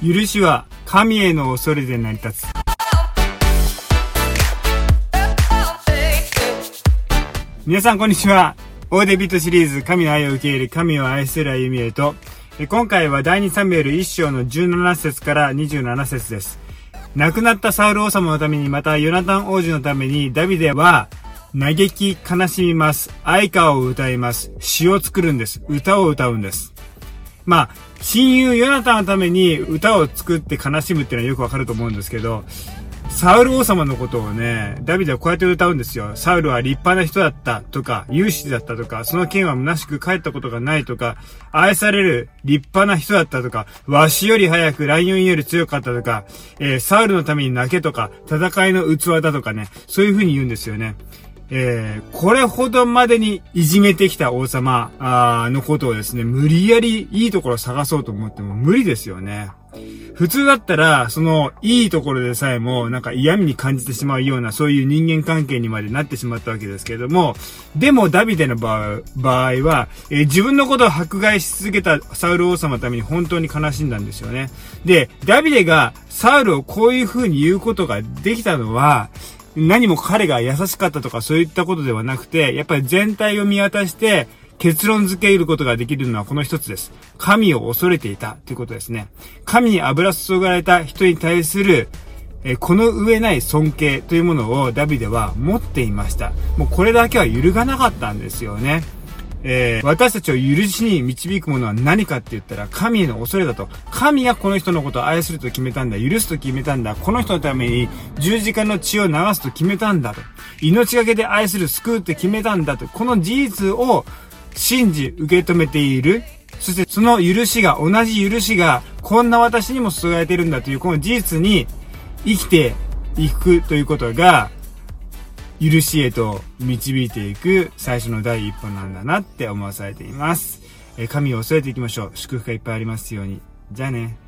許しは神への恐れで成り立つ。皆さんこんにちは。オーデビットシリーズ神の愛を受け入れ神を愛する歩みへと、今回は第2サムエル1章の17節から27節です。亡くなったサウル王様のためにまたヨナタン王子のためにダビデは嘆き悲しみます。愛歌を歌います。詩を作るんです。歌を歌うんです。まあ、親友ヨナタンのために歌を作って悲しむっていうのはよくわかると思うんですけど、サウル王様のことをね、ダビデはこうやって歌うんですよ。サウルは立派な人だったとか、勇士だったとか、その剣は虚しく帰ったことがないとか、愛される立派な人だったとか、わしより早くライオンより強かったとか、えー、サウルのために泣けとか、戦いの器だとかね、そういう風に言うんですよね。えー、これほどまでにいじめてきた王様のことをですね、無理やりいいところを探そうと思っても無理ですよね。普通だったら、その、いいところでさえも、なんか嫌味に感じてしまうような、そういう人間関係にまでなってしまったわけですけれども、でも、ダビデの場合は、えー、自分のことを迫害し続けたサウル王様のために本当に悲しんだんですよね。で、ダビデがサウルをこういう風に言うことができたのは、何も彼が優しかったとかそういったことではなくて、やっぱり全体を見渡して、結論付けることができるのはこの一つです。神を恐れていたということですね。神に油注がれた人に対する、えこの上ない尊敬というものをダビデは持っていました。もうこれだけは揺るがなかったんですよね。えー、私たちを許しに導くものは何かって言ったら神への恐れだと。神がこの人のことを愛すると決めたんだ。許すと決めたんだ。この人のために十字架の血を流すと決めたんだと。命がけで愛する、救うって決めたんだと。この事実を信じ、受け止めている。そしてその許しが、同じ許しが、こんな私にも注がれているんだという、この事実に生きていくということが、許しへと導いていく最初の第一歩なんだなって思わされています。え神を恐れていきましょう。祝福がいっぱいありますように。じゃあね。